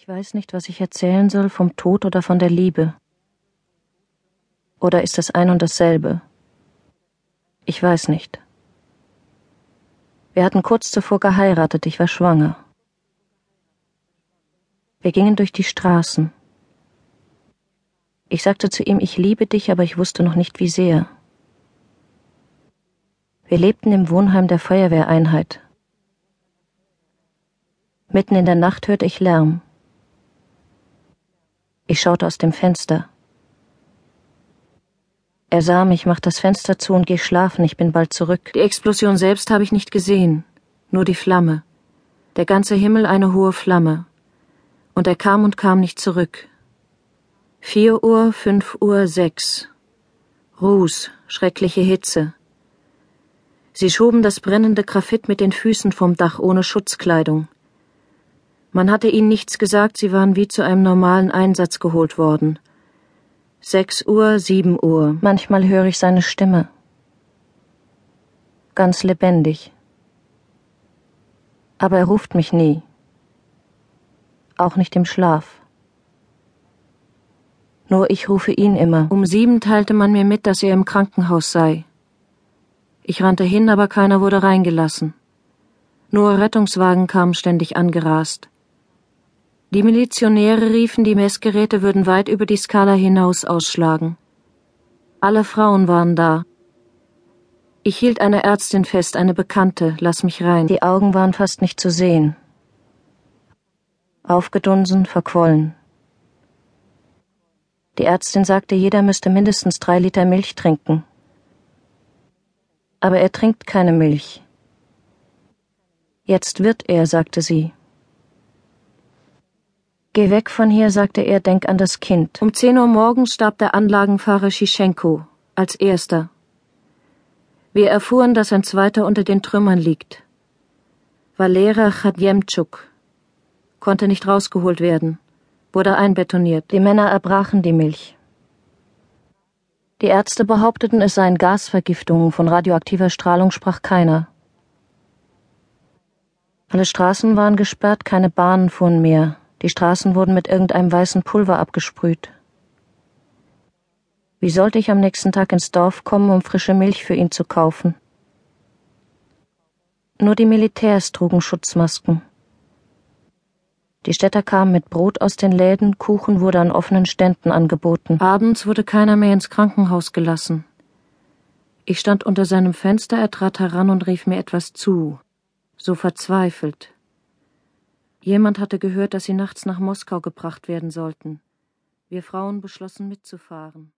Ich weiß nicht, was ich erzählen soll vom Tod oder von der Liebe. Oder ist es ein und dasselbe? Ich weiß nicht. Wir hatten kurz zuvor geheiratet, ich war schwanger. Wir gingen durch die Straßen. Ich sagte zu ihm, ich liebe dich, aber ich wusste noch nicht wie sehr. Wir lebten im Wohnheim der Feuerwehreinheit. Mitten in der Nacht hörte ich Lärm. Ich schaute aus dem Fenster. Er sah mich, macht das Fenster zu und geh schlafen, ich bin bald zurück. Die Explosion selbst habe ich nicht gesehen, nur die Flamme. Der ganze Himmel eine hohe Flamme. Und er kam und kam nicht zurück. Vier Uhr, fünf Uhr, sechs. Ruß, schreckliche Hitze. Sie schoben das brennende Graphit mit den Füßen vom Dach ohne Schutzkleidung. Man hatte ihnen nichts gesagt, sie waren wie zu einem normalen Einsatz geholt worden. Sechs Uhr, sieben Uhr. Manchmal höre ich seine Stimme. Ganz lebendig. Aber er ruft mich nie. Auch nicht im Schlaf. Nur ich rufe ihn immer. Um sieben teilte man mir mit, dass er im Krankenhaus sei. Ich rannte hin, aber keiner wurde reingelassen. Nur Rettungswagen kamen ständig angerast. Die Milizionäre riefen, die Messgeräte würden weit über die Skala hinaus ausschlagen. Alle Frauen waren da. Ich hielt eine Ärztin fest, eine Bekannte, lass mich rein. Die Augen waren fast nicht zu sehen. Aufgedunsen, verquollen. Die Ärztin sagte, jeder müsste mindestens drei Liter Milch trinken. Aber er trinkt keine Milch. Jetzt wird er, sagte sie. Geh weg von hier, sagte er, denk an das Kind. Um zehn Uhr morgens starb der Anlagenfahrer Schischenko, als erster. Wir erfuhren, dass ein zweiter unter den Trümmern liegt. Valera Chadjemtschuk konnte nicht rausgeholt werden, wurde einbetoniert. Die Männer erbrachen die Milch. Die Ärzte behaupteten, es seien Gasvergiftungen, von radioaktiver Strahlung sprach keiner. Alle Straßen waren gesperrt, keine Bahnen fuhren mehr. Die Straßen wurden mit irgendeinem weißen Pulver abgesprüht. Wie sollte ich am nächsten Tag ins Dorf kommen, um frische Milch für ihn zu kaufen? Nur die Militärs trugen Schutzmasken. Die Städter kamen mit Brot aus den Läden, Kuchen wurde an offenen Ständen angeboten. Abends wurde keiner mehr ins Krankenhaus gelassen. Ich stand unter seinem Fenster, er trat heran und rief mir etwas zu, so verzweifelt. Jemand hatte gehört, dass sie nachts nach Moskau gebracht werden sollten. Wir Frauen beschlossen mitzufahren.